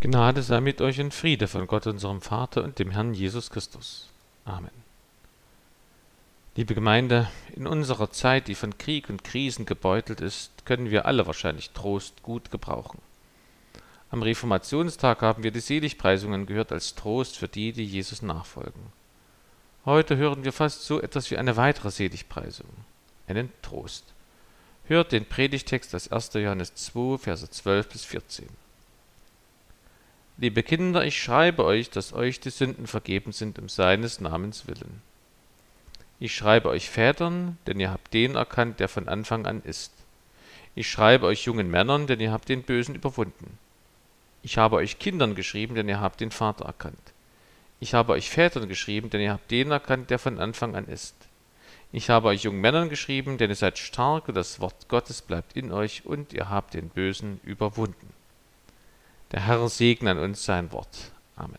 Gnade sei mit euch und Friede von Gott unserem Vater und dem Herrn Jesus Christus. Amen. Liebe Gemeinde, in unserer Zeit, die von Krieg und Krisen gebeutelt ist, können wir alle wahrscheinlich Trost gut gebrauchen. Am Reformationstag haben wir die Seligpreisungen gehört als Trost für die, die Jesus nachfolgen. Heute hören wir fast so etwas wie eine weitere Seligpreisung, einen Trost. Hört den Predigtext aus 1. Johannes 2, Verse 12 bis 14. Liebe Kinder, ich schreibe euch, dass euch die Sünden vergeben sind um seines Namens willen. Ich schreibe euch Vätern, denn ihr habt den erkannt, der von Anfang an ist. Ich schreibe euch jungen Männern, denn ihr habt den Bösen überwunden. Ich habe euch Kindern geschrieben, denn ihr habt den Vater erkannt. Ich habe euch Vätern geschrieben, denn ihr habt den erkannt, der von Anfang an ist. Ich habe euch jungen Männern geschrieben, denn ihr seid stark und das Wort Gottes bleibt in euch und ihr habt den Bösen überwunden. Der Herr segne an uns sein Wort. Amen.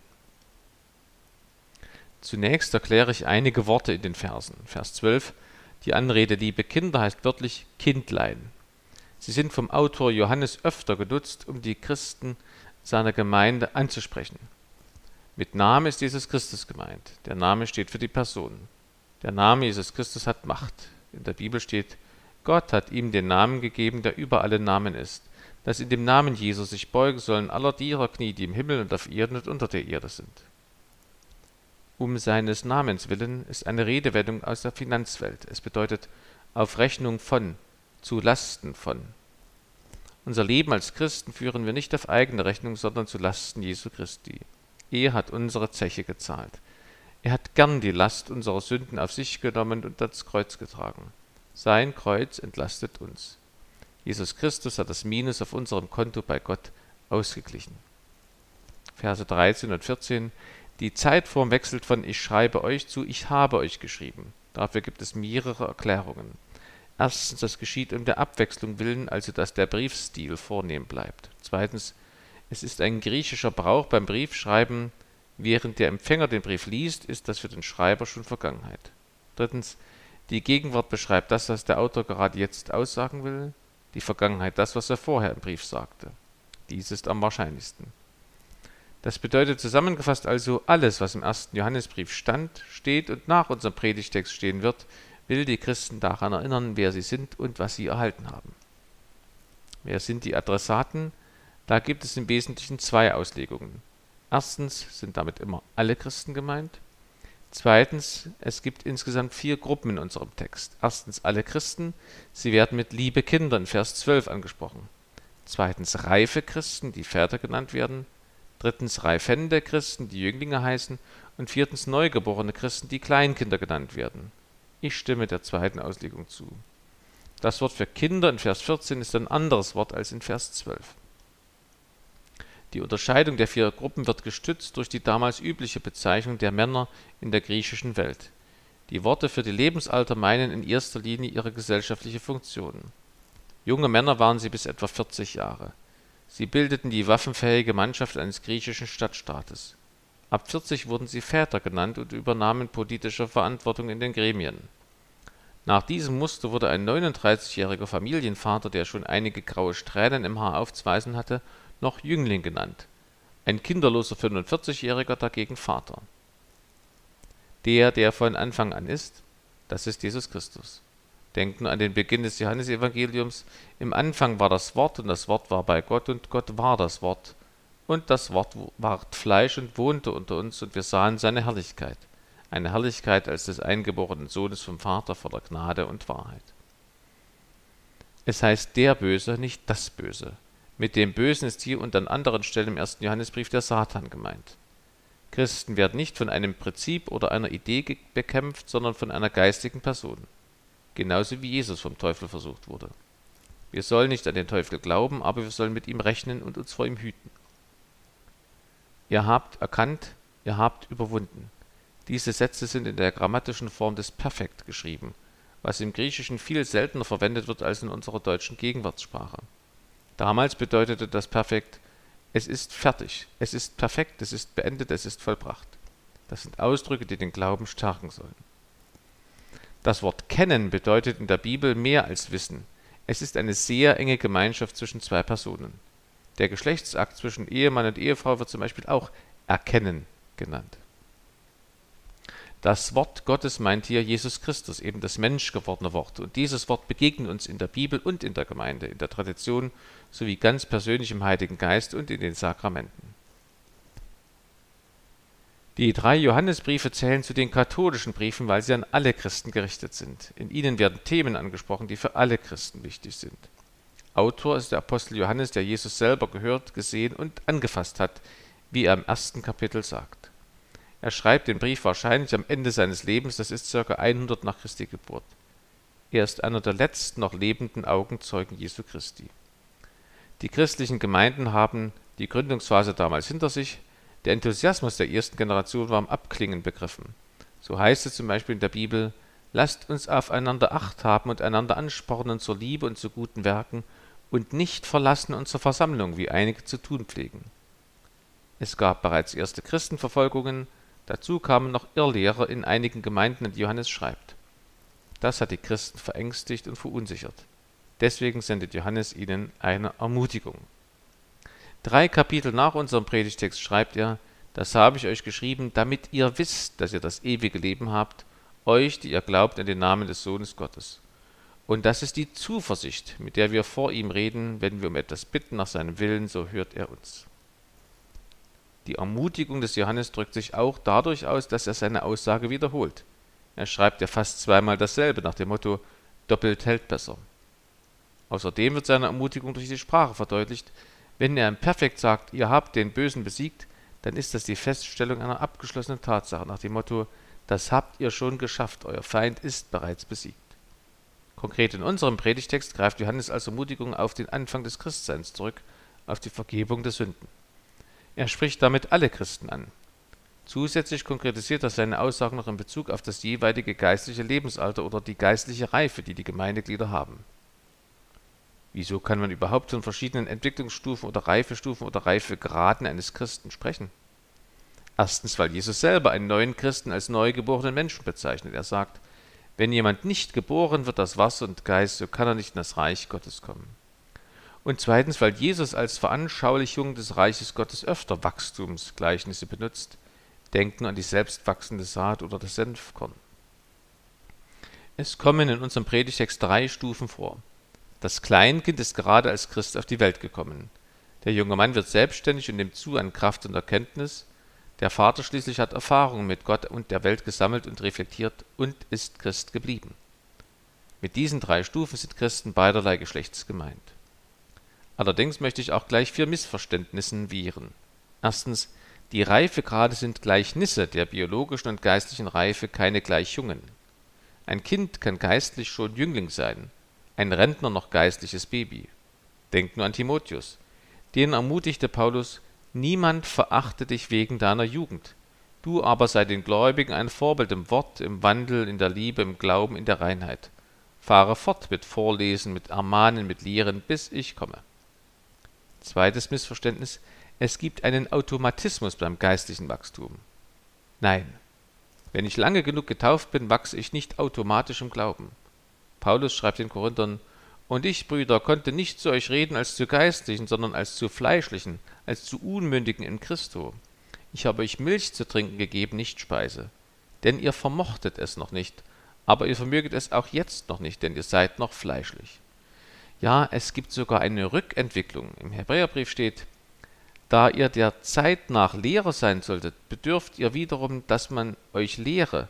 Zunächst erkläre ich einige Worte in den Versen. Vers 12. Die Anrede liebe Kinder heißt wörtlich Kindlein. Sie sind vom Autor Johannes öfter genutzt, um die Christen seiner Gemeinde anzusprechen. Mit Name ist Jesus Christus gemeint. Der Name steht für die Person. Der Name Jesus Christus hat Macht. In der Bibel steht, Gott hat ihm den Namen gegeben, der über alle Namen ist dass in dem Namen Jesus sich beugen sollen aller derer Knie, die im Himmel und auf Erden und unter der Erde sind. Um seines Namens willen ist eine Redewendung aus der Finanzwelt. Es bedeutet auf Rechnung von, zu Lasten von. Unser Leben als Christen führen wir nicht auf eigene Rechnung, sondern zu Lasten Jesu Christi. Er hat unsere Zeche gezahlt. Er hat gern die Last unserer Sünden auf sich genommen und ans Kreuz getragen. Sein Kreuz entlastet uns. Jesus Christus hat das Minus auf unserem Konto bei Gott ausgeglichen. Verse 13 und 14. Die Zeitform wechselt von ich schreibe euch zu ich habe euch geschrieben. Dafür gibt es mehrere Erklärungen. Erstens, das geschieht um der Abwechslung willen, also dass der Briefstil vornehm bleibt. Zweitens, es ist ein griechischer Brauch beim Briefschreiben, während der Empfänger den Brief liest, ist das für den Schreiber schon Vergangenheit. Drittens, die Gegenwart beschreibt das, was der Autor gerade jetzt aussagen will die Vergangenheit, das, was er vorher im Brief sagte. Dies ist am wahrscheinlichsten. Das bedeutet zusammengefasst also, alles, was im ersten Johannesbrief stand, steht und nach unserem Predigtext stehen wird, will die Christen daran erinnern, wer sie sind und was sie erhalten haben. Wer sind die Adressaten? Da gibt es im Wesentlichen zwei Auslegungen. Erstens sind damit immer alle Christen gemeint. Zweitens, es gibt insgesamt vier Gruppen in unserem Text. Erstens alle Christen, sie werden mit liebe Kinder in Vers 12 angesprochen. Zweitens reife Christen, die Väter genannt werden. Drittens reifende Christen, die Jünglinge heißen. Und viertens neugeborene Christen, die Kleinkinder genannt werden. Ich stimme der zweiten Auslegung zu. Das Wort für Kinder in Vers 14 ist ein anderes Wort als in Vers 12. Die Unterscheidung der vier Gruppen wird gestützt durch die damals übliche Bezeichnung der Männer in der griechischen Welt. Die Worte für die Lebensalter meinen in erster Linie ihre gesellschaftliche Funktion. Junge Männer waren sie bis etwa 40 Jahre. Sie bildeten die waffenfähige Mannschaft eines griechischen Stadtstaates. Ab 40 wurden sie Väter genannt und übernahmen politische Verantwortung in den Gremien. Nach diesem Muster wurde ein 39-jähriger Familienvater, der schon einige graue Strähnen im Haar aufzuweisen hatte, noch Jüngling genannt, ein kinderloser 45-Jähriger dagegen Vater. Der, der von Anfang an ist, das ist Jesus Christus. Denkt nur an den Beginn des Johannesevangeliums. Im Anfang war das Wort und das Wort war bei Gott und Gott war das Wort. Und das Wort ward Fleisch und wohnte unter uns und wir sahen seine Herrlichkeit. Eine Herrlichkeit als des eingeborenen Sohnes vom Vater voller Gnade und Wahrheit. Es heißt der Böse, nicht das Böse. Mit dem Bösen ist hier und an anderen Stellen im ersten Johannesbrief der Satan gemeint. Christen werden nicht von einem Prinzip oder einer Idee bekämpft, sondern von einer geistigen Person. Genauso wie Jesus vom Teufel versucht wurde. Wir sollen nicht an den Teufel glauben, aber wir sollen mit ihm rechnen und uns vor ihm hüten. Ihr habt erkannt, ihr habt überwunden. Diese Sätze sind in der grammatischen Form des Perfekt geschrieben, was im Griechischen viel seltener verwendet wird als in unserer deutschen Gegenwartssprache. Damals bedeutete das Perfekt, es ist fertig, es ist perfekt, es ist beendet, es ist vollbracht. Das sind Ausdrücke, die den Glauben stärken sollen. Das Wort kennen bedeutet in der Bibel mehr als Wissen. Es ist eine sehr enge Gemeinschaft zwischen zwei Personen. Der Geschlechtsakt zwischen Ehemann und Ehefrau wird zum Beispiel auch erkennen genannt. Das Wort Gottes meint hier Jesus Christus, eben das menschgewordene Wort. Und dieses Wort begegnet uns in der Bibel und in der Gemeinde, in der Tradition sowie ganz persönlich im Heiligen Geist und in den Sakramenten. Die drei Johannesbriefe zählen zu den katholischen Briefen, weil sie an alle Christen gerichtet sind. In ihnen werden Themen angesprochen, die für alle Christen wichtig sind. Autor ist der Apostel Johannes, der Jesus selber gehört, gesehen und angefasst hat, wie er im ersten Kapitel sagt. Er schreibt den Brief wahrscheinlich am Ende seines Lebens, das ist ca. 100 nach Christi Geburt. Er ist einer der letzten noch lebenden Augenzeugen Jesu Christi. Die christlichen Gemeinden haben die Gründungsphase damals hinter sich, der Enthusiasmus der ersten Generation war am Abklingen begriffen. So heißt es zum Beispiel in der Bibel, lasst uns aufeinander Acht haben und einander anspornen zur Liebe und zu guten Werken und nicht verlassen unsere Versammlung, wie einige zu tun pflegen. Es gab bereits erste Christenverfolgungen, dazu kamen noch Irrlehrer in einigen Gemeinden, an Johannes schreibt. Das hat die Christen verängstigt und verunsichert. Deswegen sendet Johannes ihnen eine Ermutigung. Drei Kapitel nach unserem Predigtext schreibt er, das habe ich euch geschrieben, damit ihr wisst, dass ihr das ewige Leben habt, euch, die ihr glaubt an den Namen des Sohnes Gottes. Und das ist die Zuversicht, mit der wir vor ihm reden, wenn wir um etwas bitten nach seinem Willen, so hört er uns. Die Ermutigung des Johannes drückt sich auch dadurch aus, dass er seine Aussage wiederholt. Er schreibt ja fast zweimal dasselbe nach dem Motto doppelt hält besser. Außerdem wird seine Ermutigung durch die Sprache verdeutlicht, wenn er im Perfekt sagt, ihr habt den Bösen besiegt, dann ist das die Feststellung einer abgeschlossenen Tatsache nach dem Motto, das habt ihr schon geschafft, euer Feind ist bereits besiegt. Konkret in unserem Predigtext greift Johannes als Ermutigung auf den Anfang des Christseins zurück, auf die Vergebung der Sünden. Er spricht damit alle Christen an. Zusätzlich konkretisiert er seine Aussagen noch in Bezug auf das jeweilige geistliche Lebensalter oder die geistliche Reife, die die Gemeindeglieder haben. Wieso kann man überhaupt von verschiedenen Entwicklungsstufen oder Reifestufen oder Reifegraden eines Christen sprechen? Erstens, weil Jesus selber einen neuen Christen als neugeborenen Menschen bezeichnet. Er sagt, wenn jemand nicht geboren wird aus Wasser und Geist, so kann er nicht in das Reich Gottes kommen. Und zweitens, weil Jesus als Veranschaulichung des Reiches Gottes öfter Wachstumsgleichnisse benutzt. Denken an die selbstwachsende Saat oder das Senfkorn. Es kommen in unserem Predigtext drei Stufen vor. Das Kleinkind ist gerade als Christ auf die Welt gekommen. Der junge Mann wird selbstständig und nimmt zu an Kraft und Erkenntnis. Der Vater schließlich hat Erfahrungen mit Gott und der Welt gesammelt und reflektiert und ist Christ geblieben. Mit diesen drei Stufen sind Christen beiderlei Geschlechts gemeint. Allerdings möchte ich auch gleich vier Missverständnissen wihren. Erstens, die Reifegrade sind Gleichnisse der biologischen und geistlichen Reife, keine Gleichungen. Ein Kind kann geistlich schon Jüngling sein, ein Rentner noch geistliches Baby. Denkt nur an Timotheus. Den ermutigte Paulus, niemand verachte dich wegen deiner Jugend. Du aber sei den Gläubigen ein Vorbild im Wort, im Wandel, in der Liebe, im Glauben, in der Reinheit. Fahre fort mit Vorlesen, mit Ermahnen, mit Lehren, bis ich komme. Zweites Missverständnis. Es gibt einen Automatismus beim geistlichen Wachstum. Nein. Wenn ich lange genug getauft bin, wachse ich nicht automatisch im Glauben. Paulus schreibt den Korinthern, und ich, Brüder, konnte nicht zu euch reden als zu Geistlichen, sondern als zu Fleischlichen, als zu Unmündigen in Christo. Ich habe euch Milch zu trinken gegeben, nicht Speise. Denn ihr vermochtet es noch nicht, aber ihr vermöget es auch jetzt noch nicht, denn ihr seid noch fleischlich. Ja, es gibt sogar eine Rückentwicklung. Im Hebräerbrief steht, da ihr der Zeit nach Lehrer sein solltet, bedürft ihr wiederum, dass man euch lehre,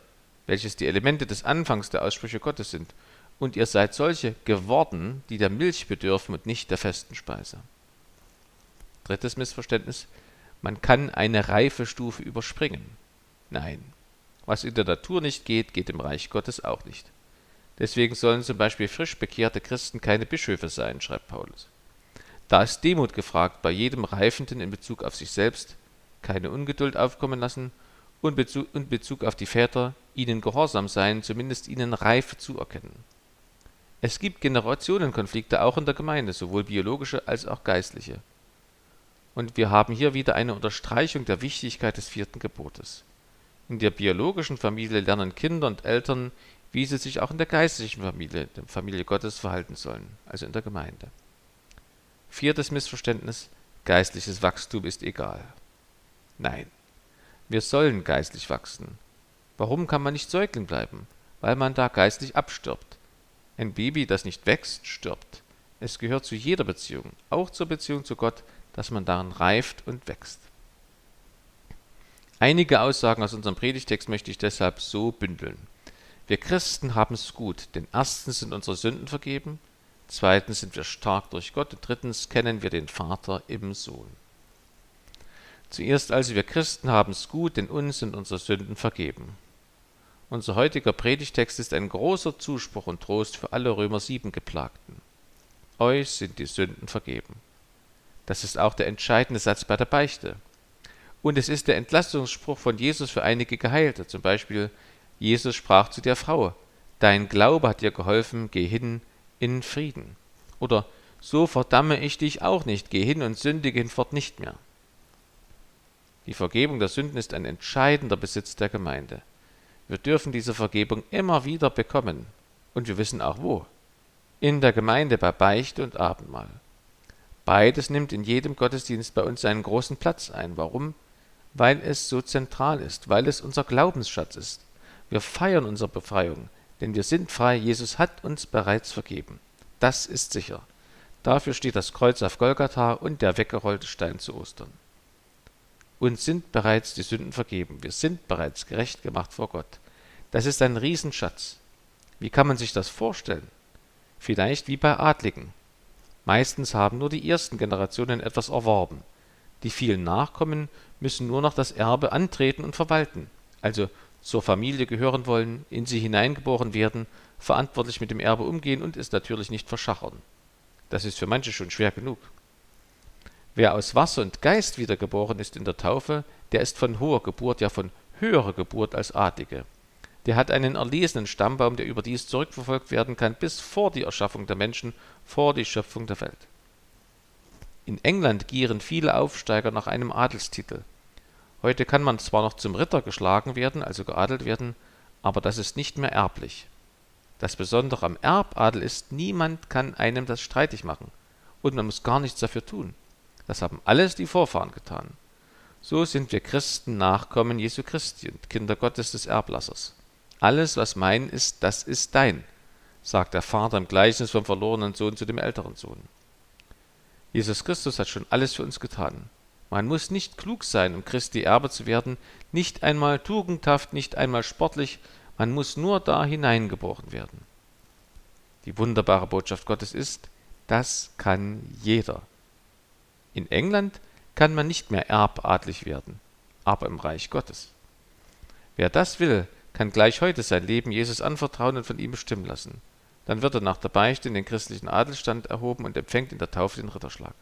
welches die Elemente des Anfangs der Aussprüche Gottes sind, und ihr seid solche geworden, die der Milch bedürfen und nicht der festen Speise. Drittes Missverständnis. Man kann eine reife Stufe überspringen. Nein. Was in der Natur nicht geht, geht im Reich Gottes auch nicht. Deswegen sollen zum Beispiel frisch bekehrte Christen keine Bischöfe sein, schreibt Paulus. Da ist Demut gefragt bei jedem Reifenden in Bezug auf sich selbst, keine Ungeduld aufkommen lassen und und Bezug auf die Väter, ihnen gehorsam sein, zumindest ihnen Reife zuerkennen. Es gibt Generationenkonflikte auch in der Gemeinde, sowohl biologische als auch geistliche. Und wir haben hier wieder eine Unterstreichung der Wichtigkeit des vierten Gebotes. In der biologischen Familie lernen Kinder und Eltern, wie sie sich auch in der geistlichen Familie, der Familie Gottes, verhalten sollen, also in der Gemeinde. Viertes Missverständnis. geistliches Wachstum ist egal. Nein, wir sollen geistlich wachsen. Warum kann man nicht Säugling bleiben? Weil man da geistlich abstirbt. Ein Baby, das nicht wächst, stirbt. Es gehört zu jeder Beziehung, auch zur Beziehung zu Gott, dass man darin reift und wächst. Einige Aussagen aus unserem Predigtext möchte ich deshalb so bündeln. Wir Christen haben es gut, denn erstens sind unsere Sünden vergeben, zweitens sind wir stark durch Gott und drittens kennen wir den Vater im Sohn. Zuerst also, wir Christen haben es gut, denn uns sind unsere Sünden vergeben. Unser heutiger Predigtext ist ein großer Zuspruch und Trost für alle Römer 7 Geplagten. Euch sind die Sünden vergeben. Das ist auch der entscheidende Satz bei der Beichte. Und es ist der Entlastungsspruch von Jesus für einige Geheilte. Zum Beispiel, Jesus sprach zu der Frau, Dein Glaube hat dir geholfen, geh hin in Frieden. Oder so verdamme ich dich auch nicht, geh hin und sündige hinfort nicht mehr. Die Vergebung der Sünden ist ein entscheidender Besitz der Gemeinde. Wir dürfen diese Vergebung immer wieder bekommen. Und wir wissen auch wo. In der Gemeinde bei Beichte und Abendmahl. Beides nimmt in jedem Gottesdienst bei uns einen großen Platz ein. Warum? weil es so zentral ist, weil es unser Glaubensschatz ist. Wir feiern unsere Befreiung, denn wir sind frei, Jesus hat uns bereits vergeben. Das ist sicher. Dafür steht das Kreuz auf Golgatha und der weggerollte Stein zu Ostern. Uns sind bereits die Sünden vergeben, wir sind bereits gerecht gemacht vor Gott. Das ist ein Riesenschatz. Wie kann man sich das vorstellen? Vielleicht wie bei Adligen. Meistens haben nur die ersten Generationen etwas erworben. Die vielen Nachkommen müssen nur noch das Erbe antreten und verwalten, also zur Familie gehören wollen, in sie hineingeboren werden, verantwortlich mit dem Erbe umgehen und es natürlich nicht verschachern. Das ist für manche schon schwer genug. Wer aus Wasser und Geist wiedergeboren ist in der Taufe, der ist von hoher Geburt, ja von höherer Geburt als Adlige. Der hat einen erlesenen Stammbaum, der überdies zurückverfolgt werden kann bis vor die Erschaffung der Menschen, vor die Schöpfung der Welt. In England gieren viele Aufsteiger nach einem Adelstitel. Heute kann man zwar noch zum Ritter geschlagen werden, also geadelt werden, aber das ist nicht mehr erblich. Das Besondere am Erbadel ist, niemand kann einem das streitig machen. Und man muss gar nichts dafür tun. Das haben alles die Vorfahren getan. So sind wir Christen Nachkommen Jesu Christi und Kinder Gottes des Erblassers. Alles, was mein ist, das ist dein, sagt der Vater im Gleichnis vom verlorenen Sohn zu dem älteren Sohn. Jesus Christus hat schon alles für uns getan. Man muss nicht klug sein, um Christi Erbe zu werden, nicht einmal tugendhaft, nicht einmal sportlich, man muss nur da hineingeboren werden. Die wunderbare Botschaft Gottes ist, das kann jeder. In England kann man nicht mehr erbadlig werden, aber im Reich Gottes. Wer das will, kann gleich heute sein Leben Jesus anvertrauen und von ihm bestimmen lassen. Dann wird er nach der Beichte in den christlichen Adelstand erhoben und empfängt in der Taufe den Ritterschlag.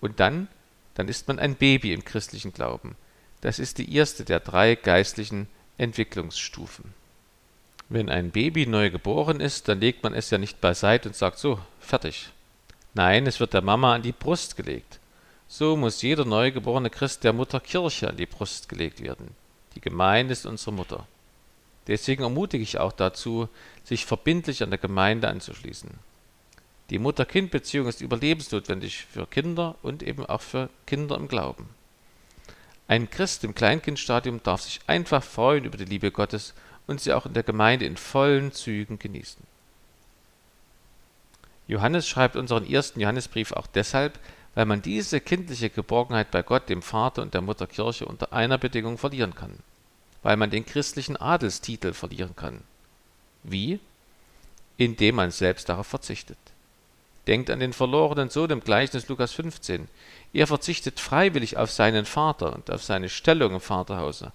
Und dann, dann ist man ein Baby im christlichen Glauben. Das ist die erste der drei geistlichen Entwicklungsstufen. Wenn ein Baby neu geboren ist, dann legt man es ja nicht beiseite und sagt so, fertig. Nein, es wird der Mama an die Brust gelegt. So muss jeder neugeborene Christ der Mutter Kirche an die Brust gelegt werden. Die Gemeinde ist unsere Mutter. Deswegen ermutige ich auch dazu, sich verbindlich an der Gemeinde anzuschließen. Die Mutter-Kind-Beziehung ist überlebensnotwendig für Kinder und eben auch für Kinder im Glauben. Ein Christ im Kleinkindstadium darf sich einfach freuen über die Liebe Gottes und sie auch in der Gemeinde in vollen Zügen genießen. Johannes schreibt unseren ersten Johannesbrief auch deshalb, weil man diese kindliche Geborgenheit bei Gott, dem Vater und der Mutter Kirche unter einer Bedingung verlieren kann weil man den christlichen Adelstitel verlieren kann. Wie? Indem man selbst darauf verzichtet. Denkt an den verlorenen Sohn im Gleichnis Lukas 15. Er verzichtet freiwillig auf seinen Vater und auf seine Stellung im Vaterhause.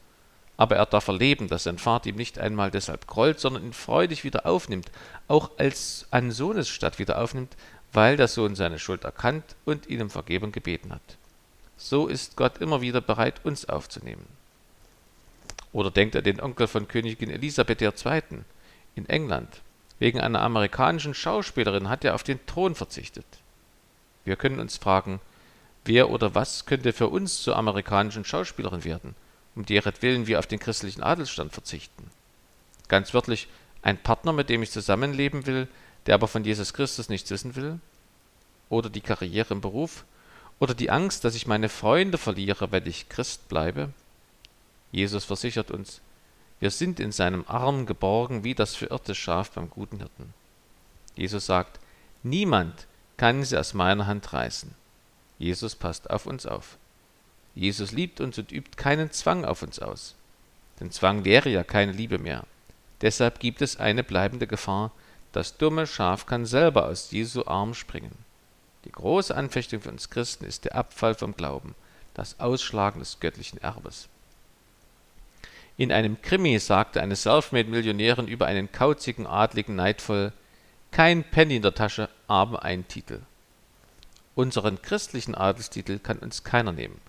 Aber er darf erleben, dass sein Vater ihm nicht einmal deshalb grollt, sondern ihn freudig wieder aufnimmt, auch als an Sohnes statt wieder aufnimmt, weil der Sohn seine Schuld erkannt und ihn um Vergebung gebeten hat. So ist Gott immer wieder bereit, uns aufzunehmen. Oder denkt er den Onkel von Königin Elisabeth II. in England. Wegen einer amerikanischen Schauspielerin hat er auf den Thron verzichtet. Wir können uns fragen, wer oder was könnte für uns zur amerikanischen Schauspielerin werden, um deretwillen wir auf den christlichen Adelsstand verzichten? Ganz wörtlich, ein Partner, mit dem ich zusammenleben will, der aber von Jesus Christus nichts wissen will? Oder die Karriere im Beruf? Oder die Angst, dass ich meine Freunde verliere, wenn ich Christ bleibe? Jesus versichert uns, wir sind in seinem Arm geborgen wie das verirrte Schaf beim guten Hirten. Jesus sagt, niemand kann sie aus meiner Hand reißen. Jesus passt auf uns auf. Jesus liebt uns und übt keinen Zwang auf uns aus. Denn Zwang wäre ja keine Liebe mehr. Deshalb gibt es eine bleibende Gefahr, das dumme Schaf kann selber aus Jesu Arm springen. Die große Anfechtung für uns Christen ist der Abfall vom Glauben, das Ausschlagen des göttlichen Erbes. In einem Krimi sagte eine Selfmade-Millionärin über einen kauzigen Adligen neidvoll, kein Penny in der Tasche, aber ein Titel. Unseren christlichen Adelstitel kann uns keiner nehmen.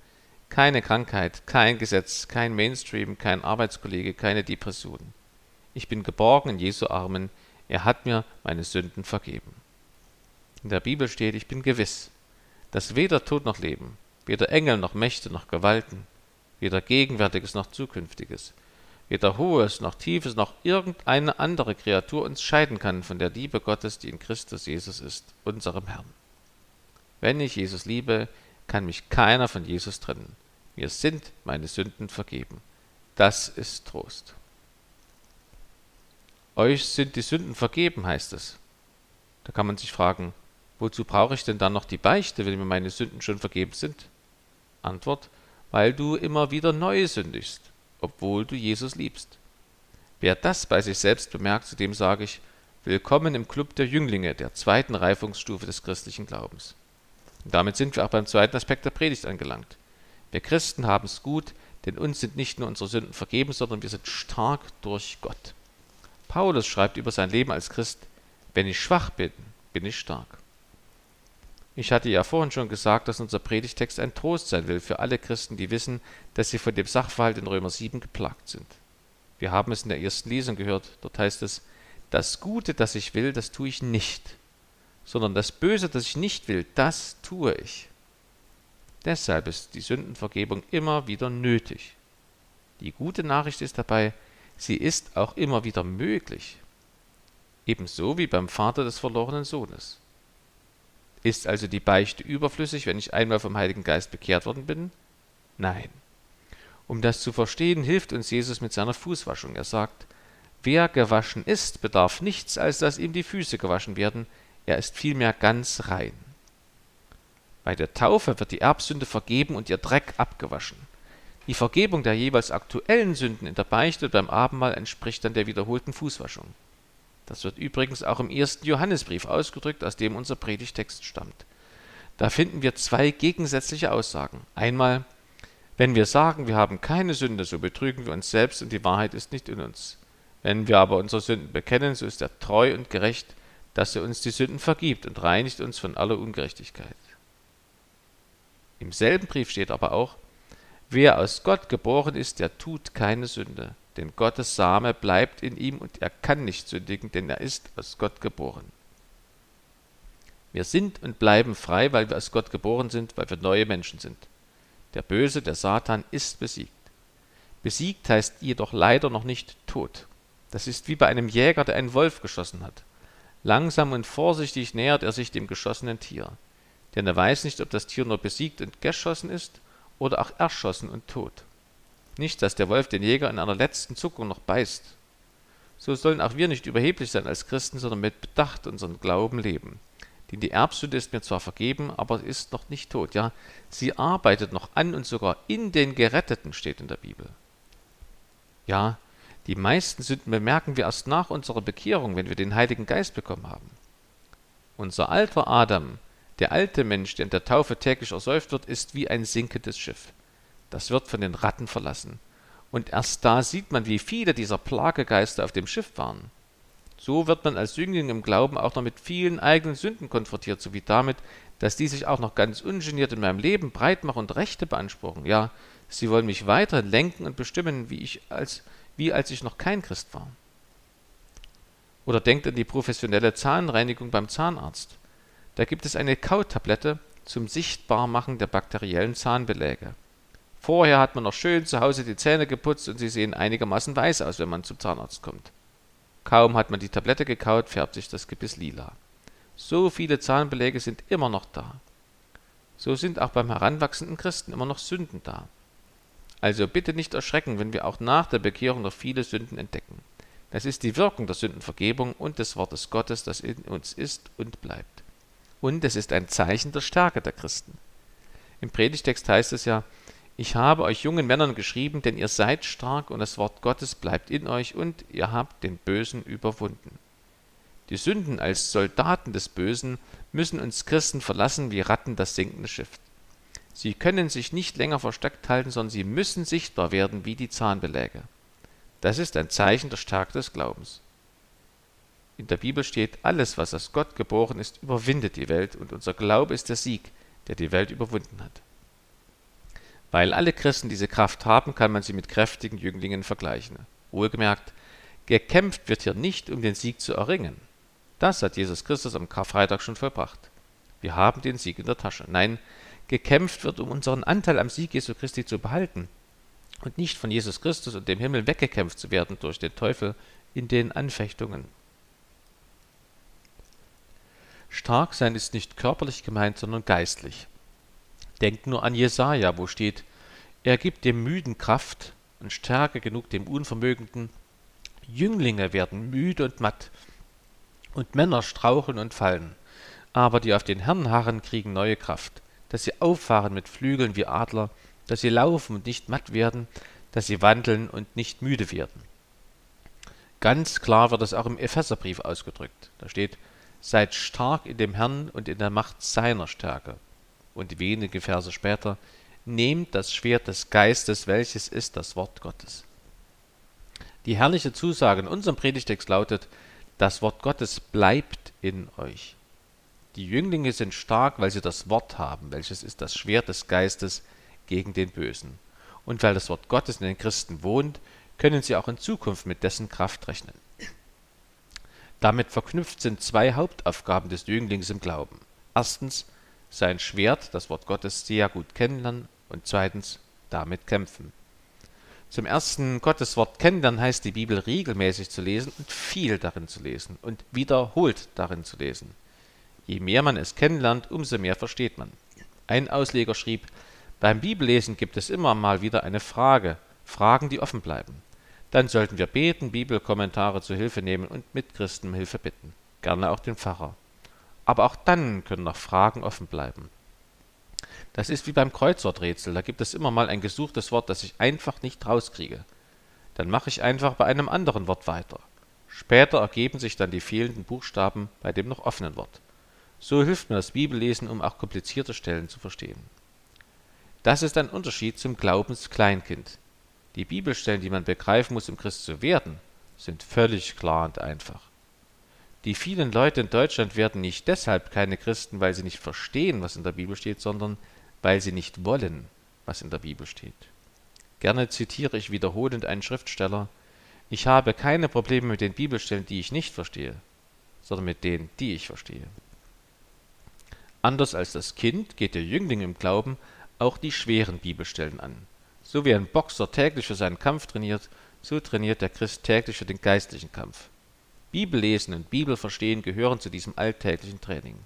Keine Krankheit, kein Gesetz, kein Mainstream, kein Arbeitskollege, keine Depression. Ich bin geborgen in Jesu Armen, er hat mir meine Sünden vergeben. In der Bibel steht, ich bin gewiss, dass weder Tod noch Leben, weder Engel noch Mächte noch Gewalten, weder Gegenwärtiges noch Zukünftiges, weder Hohes noch Tiefes noch irgendeine andere Kreatur uns scheiden kann von der Liebe Gottes, die in Christus Jesus ist, unserem Herrn. Wenn ich Jesus liebe, kann mich keiner von Jesus trennen. Mir sind meine Sünden vergeben. Das ist Trost. Euch sind die Sünden vergeben, heißt es. Da kann man sich fragen, wozu brauche ich denn dann noch die Beichte, wenn mir meine Sünden schon vergeben sind? Antwort, weil du immer wieder neu sündigst, obwohl du Jesus liebst. Wer das bei sich selbst bemerkt, zu dem sage ich, willkommen im Club der Jünglinge, der zweiten Reifungsstufe des christlichen Glaubens. Und damit sind wir auch beim zweiten Aspekt der Predigt angelangt. Wir Christen haben es gut, denn uns sind nicht nur unsere Sünden vergeben, sondern wir sind stark durch Gott. Paulus schreibt über sein Leben als Christ, wenn ich schwach bin, bin ich stark. Ich hatte ja vorhin schon gesagt, dass unser Predigtext ein Trost sein will für alle Christen, die wissen, dass sie von dem Sachverhalt in Römer 7 geplagt sind. Wir haben es in der ersten Lesung gehört. Dort heißt es, das Gute, das ich will, das tue ich nicht, sondern das Böse, das ich nicht will, das tue ich. Deshalb ist die Sündenvergebung immer wieder nötig. Die gute Nachricht ist dabei, sie ist auch immer wieder möglich. Ebenso wie beim Vater des verlorenen Sohnes. Ist also die Beichte überflüssig, wenn ich einmal vom Heiligen Geist bekehrt worden bin? Nein. Um das zu verstehen, hilft uns Jesus mit seiner Fußwaschung. Er sagt, wer gewaschen ist, bedarf nichts, als dass ihm die Füße gewaschen werden, er ist vielmehr ganz rein. Bei der Taufe wird die Erbsünde vergeben und ihr Dreck abgewaschen. Die Vergebung der jeweils aktuellen Sünden in der Beichte beim Abendmahl entspricht dann der wiederholten Fußwaschung. Das wird übrigens auch im ersten Johannesbrief ausgedrückt, aus dem unser Predigtext stammt. Da finden wir zwei gegensätzliche Aussagen. Einmal, wenn wir sagen, wir haben keine Sünde, so betrügen wir uns selbst und die Wahrheit ist nicht in uns. Wenn wir aber unsere Sünden bekennen, so ist er treu und gerecht, dass er uns die Sünden vergibt und reinigt uns von aller Ungerechtigkeit. Im selben Brief steht aber auch, wer aus Gott geboren ist, der tut keine Sünde denn Gottes Same bleibt in ihm und er kann nicht sündigen, denn er ist aus Gott geboren. Wir sind und bleiben frei, weil wir aus Gott geboren sind, weil wir neue Menschen sind. Der Böse, der Satan, ist besiegt. Besiegt heißt jedoch leider noch nicht tot. Das ist wie bei einem Jäger, der einen Wolf geschossen hat. Langsam und vorsichtig nähert er sich dem geschossenen Tier. Denn er weiß nicht, ob das Tier nur besiegt und geschossen ist oder auch erschossen und tot. Nicht, dass der Wolf den Jäger in einer letzten Zuckung noch beißt. So sollen auch wir nicht überheblich sein als Christen, sondern mit Bedacht unseren Glauben leben. Denn die Erbsünde ist mir zwar vergeben, aber ist noch nicht tot. Ja, sie arbeitet noch an und sogar in den Geretteten steht in der Bibel. Ja, die meisten Sünden bemerken wir erst nach unserer Bekehrung, wenn wir den Heiligen Geist bekommen haben. Unser alter Adam, der alte Mensch, der in der Taufe täglich ersäuft wird, ist wie ein sinkendes Schiff. Das wird von den Ratten verlassen. Und erst da sieht man, wie viele dieser Plagegeister auf dem Schiff waren. So wird man als Jüngling im Glauben auch noch mit vielen eigenen Sünden konfrontiert, sowie damit, dass die sich auch noch ganz ungeniert in meinem Leben breit machen und Rechte beanspruchen. Ja, sie wollen mich weiter lenken und bestimmen, wie ich als, wie als ich noch kein Christ war. Oder denkt an die professionelle Zahnreinigung beim Zahnarzt. Da gibt es eine Kautablette zum Sichtbarmachen der bakteriellen Zahnbeläge. Vorher hat man noch schön zu Hause die Zähne geputzt und sie sehen einigermaßen weiß aus, wenn man zum Zahnarzt kommt. Kaum hat man die Tablette gekaut, färbt sich das Gebiss lila. So viele Zahnbeläge sind immer noch da. so sind auch beim heranwachsenden Christen immer noch Sünden da. Also bitte nicht erschrecken, wenn wir auch nach der Bekehrung noch viele Sünden entdecken. Das ist die Wirkung der Sündenvergebung und des Wortes Gottes, das in uns ist und bleibt. Und es ist ein Zeichen der Stärke der Christen. Im Predigtext heißt es ja, ich habe euch jungen Männern geschrieben, denn ihr seid stark und das Wort Gottes bleibt in euch und ihr habt den Bösen überwunden. Die Sünden als Soldaten des Bösen müssen uns Christen verlassen wie Ratten das sinkende Schiff. Sie können sich nicht länger versteckt halten, sondern sie müssen sichtbar werden wie die Zahnbeläge. Das ist ein Zeichen der Stärke des Glaubens. In der Bibel steht, alles, was aus Gott geboren ist, überwindet die Welt und unser Glaube ist der Sieg, der die Welt überwunden hat. Weil alle Christen diese Kraft haben, kann man sie mit kräftigen Jünglingen vergleichen. Wohlgemerkt, gekämpft wird hier nicht, um den Sieg zu erringen. Das hat Jesus Christus am Karfreitag schon vollbracht. Wir haben den Sieg in der Tasche. Nein, gekämpft wird, um unseren Anteil am Sieg Jesu Christi zu behalten und nicht von Jesus Christus und dem Himmel weggekämpft zu werden durch den Teufel in den Anfechtungen. Stark sein ist nicht körperlich gemeint, sondern geistlich. Denkt nur an Jesaja, wo steht: Er gibt dem Müden Kraft und Stärke genug dem Unvermögenden. Jünglinge werden müde und matt, und Männer straucheln und fallen. Aber die auf den Herrn harren, kriegen neue Kraft, dass sie auffahren mit Flügeln wie Adler, dass sie laufen und nicht matt werden, dass sie wandeln und nicht müde werden. Ganz klar wird es auch im Epheserbrief ausgedrückt. Da steht, seid stark in dem Herrn und in der Macht seiner Stärke und wenige Verse später, nehmt das Schwert des Geistes, welches ist das Wort Gottes. Die herrliche Zusage in unserem Predigtext lautet, das Wort Gottes bleibt in euch. Die Jünglinge sind stark, weil sie das Wort haben, welches ist das Schwert des Geistes gegen den Bösen. Und weil das Wort Gottes in den Christen wohnt, können sie auch in Zukunft mit dessen Kraft rechnen. Damit verknüpft sind zwei Hauptaufgaben des Jünglings im Glauben. Erstens sein Schwert, das Wort Gottes, sehr gut kennenlernen und zweitens damit kämpfen. Zum ersten Gotteswort kennenlernen heißt die Bibel regelmäßig zu lesen und viel darin zu lesen und wiederholt darin zu lesen. Je mehr man es kennenlernt, umso mehr versteht man. Ein Ausleger schrieb, beim Bibellesen gibt es immer mal wieder eine Frage, Fragen, die offen bleiben. Dann sollten wir beten, Bibelkommentare zu Hilfe nehmen und Mitchristen um Hilfe bitten, gerne auch den Pfarrer aber auch dann können noch Fragen offen bleiben. Das ist wie beim Kreuzworträtsel, da gibt es immer mal ein gesuchtes Wort, das ich einfach nicht rauskriege. Dann mache ich einfach bei einem anderen Wort weiter. Später ergeben sich dann die fehlenden Buchstaben bei dem noch offenen Wort. So hilft mir das Bibellesen, um auch komplizierte Stellen zu verstehen. Das ist ein Unterschied zum Glaubenskleinkind. Die Bibelstellen, die man begreifen muss, um Christ zu werden, sind völlig klar und einfach. Die vielen Leute in Deutschland werden nicht deshalb keine Christen, weil sie nicht verstehen, was in der Bibel steht, sondern weil sie nicht wollen, was in der Bibel steht. Gerne zitiere ich wiederholend einen Schriftsteller, ich habe keine Probleme mit den Bibelstellen, die ich nicht verstehe, sondern mit denen, die ich verstehe. Anders als das Kind geht der Jüngling im Glauben auch die schweren Bibelstellen an. So wie ein Boxer täglich für seinen Kampf trainiert, so trainiert der Christ täglich für den geistlichen Kampf. Bibellesen und Bibelverstehen gehören zu diesem alltäglichen Training.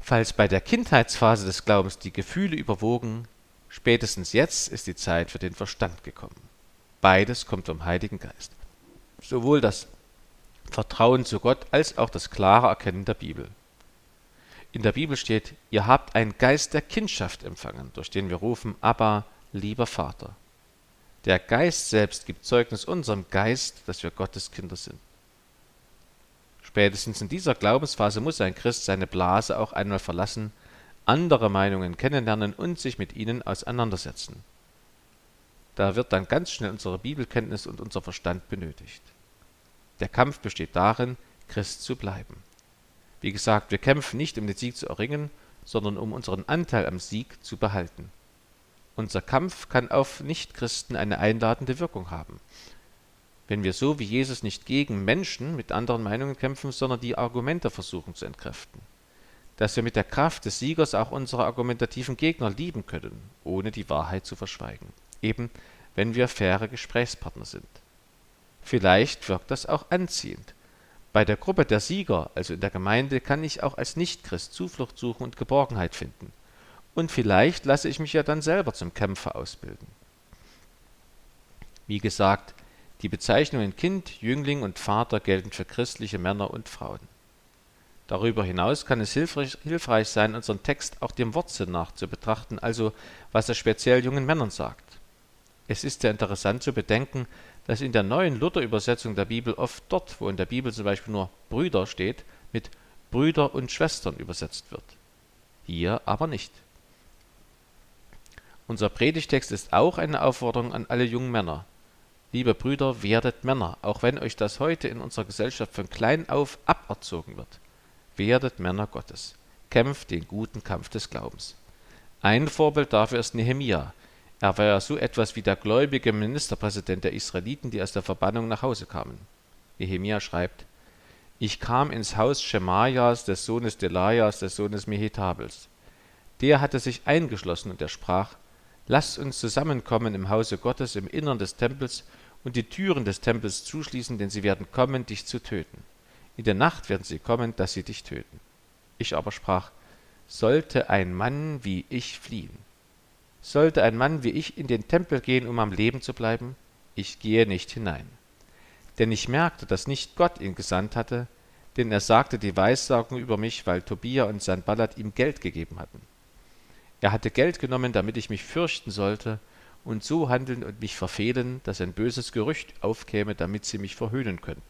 Falls bei der Kindheitsphase des Glaubens die Gefühle überwogen, spätestens jetzt ist die Zeit für den Verstand gekommen. Beides kommt vom Heiligen Geist. Sowohl das Vertrauen zu Gott als auch das klare Erkennen der Bibel. In der Bibel steht, ihr habt einen Geist der Kindschaft empfangen, durch den wir rufen, Abba, lieber Vater. Der Geist selbst gibt Zeugnis unserem Geist, dass wir Gottes Kinder sind. Spätestens in dieser Glaubensphase muss ein Christ seine Blase auch einmal verlassen, andere Meinungen kennenlernen und sich mit ihnen auseinandersetzen. Da wird dann ganz schnell unsere Bibelkenntnis und unser Verstand benötigt. Der Kampf besteht darin, Christ zu bleiben. Wie gesagt, wir kämpfen nicht, um den Sieg zu erringen, sondern um unseren Anteil am Sieg zu behalten. Unser Kampf kann auf Nichtchristen eine einladende Wirkung haben wenn wir so wie Jesus nicht gegen Menschen mit anderen Meinungen kämpfen, sondern die Argumente versuchen zu entkräften. Dass wir mit der Kraft des Siegers auch unsere argumentativen Gegner lieben können, ohne die Wahrheit zu verschweigen. Eben, wenn wir faire Gesprächspartner sind. Vielleicht wirkt das auch anziehend. Bei der Gruppe der Sieger, also in der Gemeinde, kann ich auch als Nichtchrist Zuflucht suchen und Geborgenheit finden. Und vielleicht lasse ich mich ja dann selber zum Kämpfer ausbilden. Wie gesagt, die Bezeichnungen Kind, Jüngling und Vater gelten für christliche Männer und Frauen. Darüber hinaus kann es hilfreich, hilfreich sein, unseren Text auch dem Wortsinn nach zu betrachten, also was er speziell jungen Männern sagt. Es ist sehr interessant zu bedenken, dass in der neuen Luther-Übersetzung der Bibel oft dort, wo in der Bibel zum Beispiel nur Brüder steht, mit Brüder und Schwestern übersetzt wird. Hier aber nicht. Unser Predigtext ist auch eine Aufforderung an alle jungen Männer. Liebe Brüder, werdet Männer, auch wenn euch das heute in unserer Gesellschaft von klein auf aberzogen wird. Werdet Männer Gottes. Kämpft den guten Kampf des Glaubens. Ein Vorbild dafür ist Nehemia. Er war ja so etwas wie der gläubige Ministerpräsident der Israeliten, die aus der Verbannung nach Hause kamen. Nehemia schreibt, Ich kam ins Haus Schemajas, des Sohnes Delajas, des Sohnes Mehetabels. Der hatte sich eingeschlossen und er sprach, Lasst uns zusammenkommen im Hause Gottes im Innern des Tempels und die Türen des Tempels zuschließen, denn sie werden kommen, dich zu töten. In der Nacht werden sie kommen, dass sie dich töten. Ich aber sprach, sollte ein Mann wie ich fliehen? Sollte ein Mann wie ich in den Tempel gehen, um am Leben zu bleiben? Ich gehe nicht hinein. Denn ich merkte, dass nicht Gott ihn gesandt hatte, denn er sagte die Weissagung über mich, weil Tobia und Sanballat ihm Geld gegeben hatten. Er hatte Geld genommen, damit ich mich fürchten sollte, und so handeln und mich verfehlen, dass ein böses Gerücht aufkäme, damit sie mich verhöhnen könnten.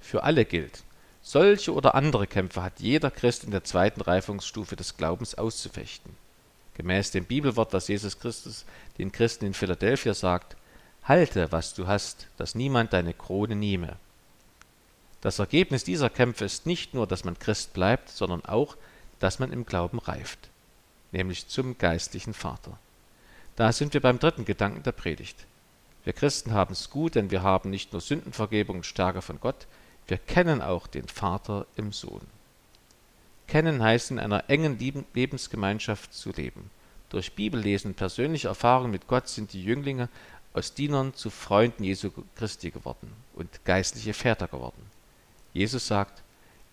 Für alle gilt, solche oder andere Kämpfe hat jeder Christ in der zweiten Reifungsstufe des Glaubens auszufechten. Gemäß dem Bibelwort, das Jesus Christus den Christen in Philadelphia sagt, halte, was du hast, dass niemand deine Krone nehme. Das Ergebnis dieser Kämpfe ist nicht nur, dass man Christ bleibt, sondern auch, dass man im Glauben reift, nämlich zum geistlichen Vater. Da sind wir beim dritten Gedanken der Predigt. Wir Christen haben es gut, denn wir haben nicht nur Sündenvergebung und Stärke von Gott, wir kennen auch den Vater im Sohn. Kennen heißt in einer engen Lebensgemeinschaft zu leben. Durch Bibellesen und persönliche Erfahrungen mit Gott sind die Jünglinge aus Dienern zu Freunden Jesu Christi geworden und geistliche Väter geworden. Jesus sagt,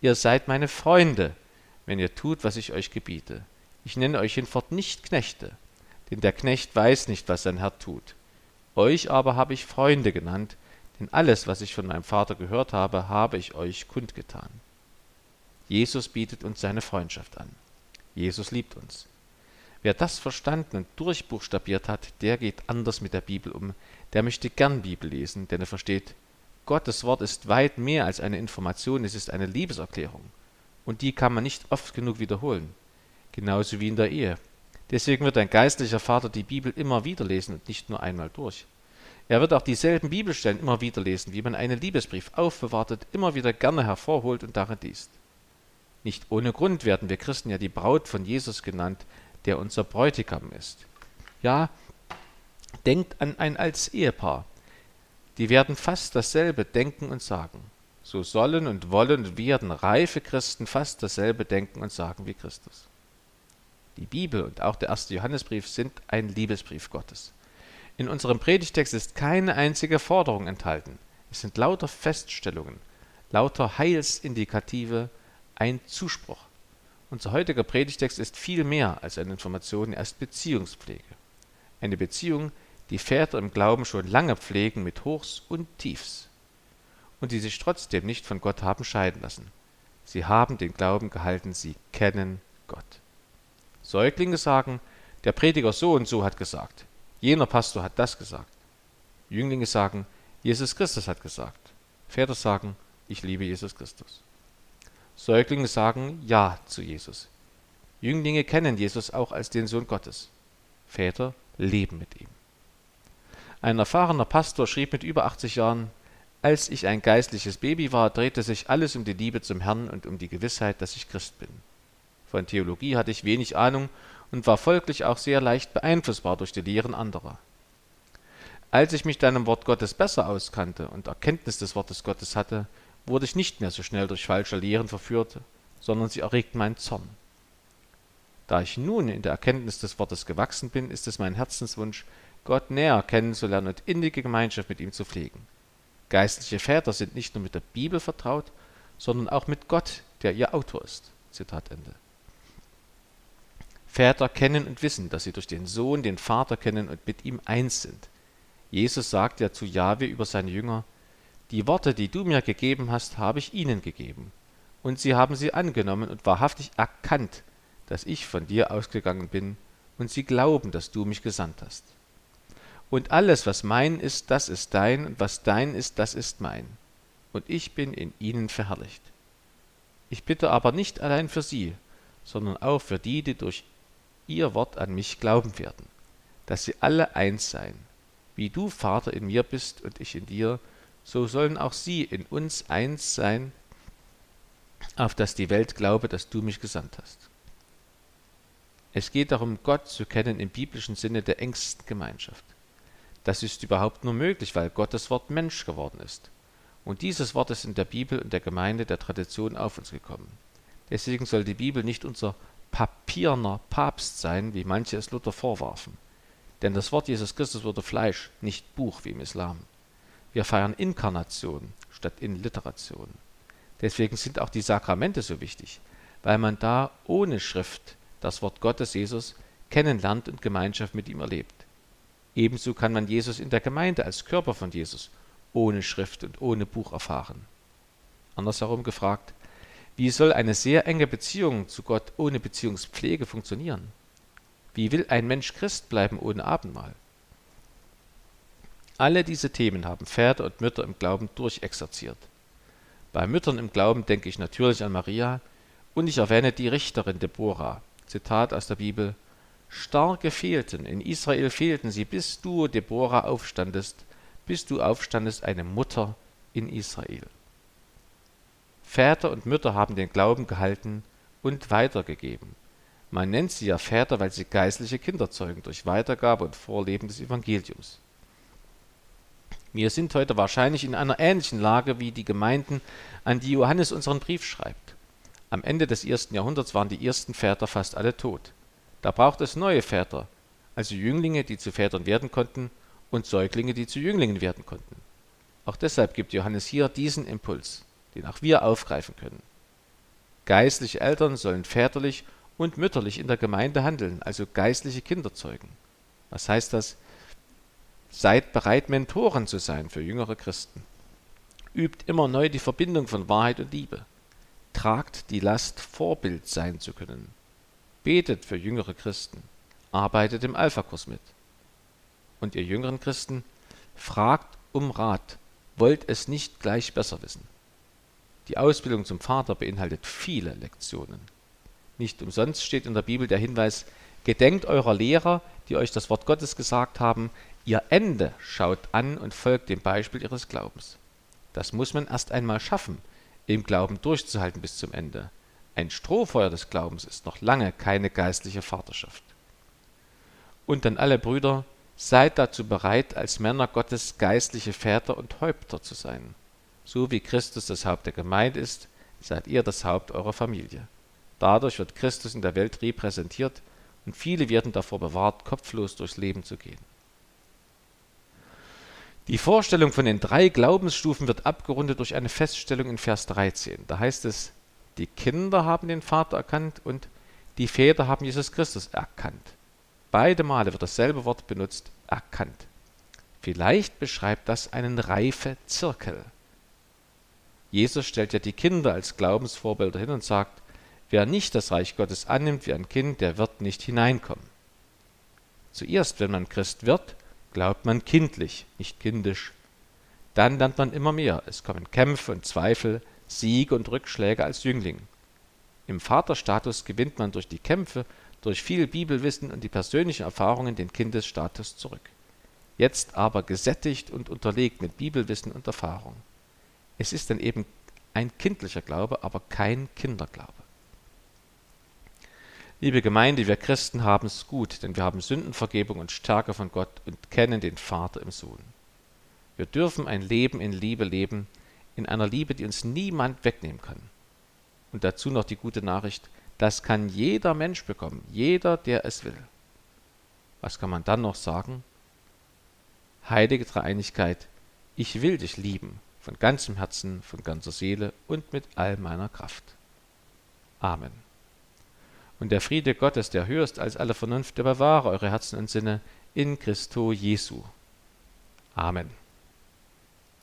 ihr seid meine Freunde, wenn ihr tut, was ich euch gebiete. Ich nenne euch hinfort nicht Knechte, denn der Knecht weiß nicht, was sein Herr tut. Euch aber habe ich Freunde genannt, denn alles, was ich von meinem Vater gehört habe, habe ich euch kundgetan. Jesus bietet uns seine Freundschaft an. Jesus liebt uns. Wer das verstanden und durchbuchstabiert hat, der geht anders mit der Bibel um. Der möchte gern Bibel lesen, denn er versteht, Gottes Wort ist weit mehr als eine Information, es ist eine Liebeserklärung und die kann man nicht oft genug wiederholen. Genauso wie in der Ehe. Deswegen wird ein geistlicher Vater die Bibel immer wieder lesen und nicht nur einmal durch. Er wird auch dieselben Bibelstellen immer wieder lesen, wie man einen Liebesbrief aufbewartet, immer wieder gerne hervorholt und darin liest. Nicht ohne Grund werden wir Christen ja die Braut von Jesus genannt, der unser Bräutigam ist. Ja, denkt an ein als Ehepaar. Die werden fast dasselbe denken und sagen so sollen und wollen und werden reife Christen fast dasselbe denken und sagen wie Christus. Die Bibel und auch der erste Johannesbrief sind ein Liebesbrief Gottes. In unserem Predigtext ist keine einzige Forderung enthalten. Es sind lauter Feststellungen, lauter Heilsindikative, ein Zuspruch. Unser heutiger Predigtext ist viel mehr als eine Information, er ist Beziehungspflege. Eine Beziehung, die Väter im Glauben schon lange pflegen mit Hochs und Tiefs und die sich trotzdem nicht von Gott haben scheiden lassen. Sie haben den Glauben gehalten, sie kennen Gott. Säuglinge sagen, der Prediger so und so hat gesagt, jener Pastor hat das gesagt. Jünglinge sagen, Jesus Christus hat gesagt. Väter sagen, ich liebe Jesus Christus. Säuglinge sagen Ja zu Jesus. Jünglinge kennen Jesus auch als den Sohn Gottes. Väter leben mit ihm. Ein erfahrener Pastor schrieb mit über 80 Jahren, als ich ein geistliches Baby war, drehte sich alles um die Liebe zum Herrn und um die Gewissheit, dass ich Christ bin. Von Theologie hatte ich wenig Ahnung und war folglich auch sehr leicht beeinflussbar durch die Lehren anderer. Als ich mich dann im Wort Gottes besser auskannte und Erkenntnis des Wortes Gottes hatte, wurde ich nicht mehr so schnell durch falsche Lehren verführt, sondern sie erregten meinen Zorn. Da ich nun in der Erkenntnis des Wortes gewachsen bin, ist es mein Herzenswunsch, Gott näher kennenzulernen und innige Gemeinschaft mit ihm zu pflegen. Geistliche Väter sind nicht nur mit der Bibel vertraut, sondern auch mit Gott, der ihr Autor ist. Zitat Ende. Väter kennen und wissen, dass sie durch den Sohn den Vater kennen und mit ihm eins sind. Jesus sagt ja zu Jahwe über seine Jünger, die Worte, die du mir gegeben hast, habe ich ihnen gegeben. Und sie haben sie angenommen und wahrhaftig erkannt, dass ich von dir ausgegangen bin, und sie glauben, dass du mich gesandt hast. Und alles, was mein ist, das ist dein, und was dein ist, das ist mein. Und ich bin in ihnen verherrlicht. Ich bitte aber nicht allein für sie, sondern auch für die, die durch ihr Wort an mich glauben werden, dass sie alle eins seien. Wie du, Vater, in mir bist und ich in dir, so sollen auch sie in uns eins sein, auf dass die Welt glaube, dass du mich gesandt hast. Es geht darum, Gott zu kennen im biblischen Sinne der engsten Gemeinschaft. Das ist überhaupt nur möglich, weil Gottes Wort Mensch geworden ist. Und dieses Wort ist in der Bibel und der Gemeinde der Tradition auf uns gekommen. Deswegen soll die Bibel nicht unser papierner Papst sein, wie manche es Luther vorwarfen. Denn das Wort Jesus Christus wurde Fleisch, nicht Buch wie im Islam. Wir feiern Inkarnation statt Inliteration. Deswegen sind auch die Sakramente so wichtig, weil man da ohne Schrift das Wort Gottes Jesus kennenlernt und Gemeinschaft mit ihm erlebt. Ebenso kann man Jesus in der Gemeinde als Körper von Jesus ohne Schrift und ohne Buch erfahren. Andersherum gefragt, wie soll eine sehr enge Beziehung zu Gott ohne Beziehungspflege funktionieren? Wie will ein Mensch Christ bleiben ohne Abendmahl? Alle diese Themen haben Väter und Mütter im Glauben durchexerziert. Bei Müttern im Glauben denke ich natürlich an Maria und ich erwähne die Richterin Deborah. Zitat aus der Bibel Starke fehlten, in Israel fehlten sie, bis du, Deborah, aufstandest, bis du aufstandest, eine Mutter in Israel. Väter und Mütter haben den Glauben gehalten und weitergegeben. Man nennt sie ja Väter, weil sie geistliche Kinder zeugen durch Weitergabe und Vorleben des Evangeliums. Wir sind heute wahrscheinlich in einer ähnlichen Lage wie die Gemeinden, an die Johannes unseren Brief schreibt. Am Ende des ersten Jahrhunderts waren die ersten Väter fast alle tot. Da braucht es neue Väter, also Jünglinge, die zu Vätern werden konnten, und Säuglinge, die zu Jünglingen werden konnten. Auch deshalb gibt Johannes hier diesen Impuls, den auch wir aufgreifen können. Geistliche Eltern sollen väterlich und mütterlich in der Gemeinde handeln, also geistliche Kinder zeugen. Was heißt das? Seid bereit, Mentoren zu sein für jüngere Christen. Übt immer neu die Verbindung von Wahrheit und Liebe. Tragt die Last, Vorbild sein zu können betet für jüngere Christen, arbeitet im Alpha-Kurs mit. Und ihr jüngeren Christen, fragt um Rat, wollt es nicht gleich besser wissen. Die Ausbildung zum Vater beinhaltet viele Lektionen. Nicht umsonst steht in der Bibel der Hinweis, gedenkt eurer Lehrer, die euch das Wort Gottes gesagt haben, ihr Ende schaut an und folgt dem Beispiel ihres Glaubens. Das muss man erst einmal schaffen, im Glauben durchzuhalten bis zum Ende. Ein Strohfeuer des Glaubens ist noch lange keine geistliche Vaterschaft. Und an alle Brüder, seid dazu bereit, als Männer Gottes geistliche Väter und Häupter zu sein. So wie Christus das Haupt der Gemeinde ist, seid ihr das Haupt eurer Familie. Dadurch wird Christus in der Welt repräsentiert und viele werden davor bewahrt, kopflos durchs Leben zu gehen. Die Vorstellung von den drei Glaubensstufen wird abgerundet durch eine Feststellung in Vers 13. Da heißt es, die Kinder haben den Vater erkannt und die Väter haben Jesus Christus erkannt. Beide Male wird dasselbe Wort benutzt, erkannt. Vielleicht beschreibt das einen Reifezirkel. Jesus stellt ja die Kinder als Glaubensvorbilder hin und sagt, wer nicht das Reich Gottes annimmt wie ein Kind, der wird nicht hineinkommen. Zuerst, wenn man Christ wird, glaubt man kindlich, nicht kindisch. Dann lernt man immer mehr. Es kommen Kämpfe und Zweifel, Siege und Rückschläge als Jüngling. Im Vaterstatus gewinnt man durch die Kämpfe, durch viel Bibelwissen und die persönlichen Erfahrungen den Kindesstatus zurück. Jetzt aber gesättigt und unterlegt mit Bibelwissen und Erfahrung. Es ist dann eben ein kindlicher Glaube, aber kein Kinderglaube. Liebe Gemeinde, wir Christen haben es gut, denn wir haben Sündenvergebung und Stärke von Gott und kennen den Vater im Sohn. Wir dürfen ein Leben in Liebe leben, in einer Liebe, die uns niemand wegnehmen kann. Und dazu noch die gute Nachricht, das kann jeder Mensch bekommen, jeder, der es will. Was kann man dann noch sagen? Heilige Dreieinigkeit, ich will dich lieben, von ganzem Herzen, von ganzer Seele und mit all meiner Kraft. Amen. Und der Friede Gottes, der höher ist als alle Vernunft, der bewahre eure Herzen und Sinne in Christo Jesu. Amen.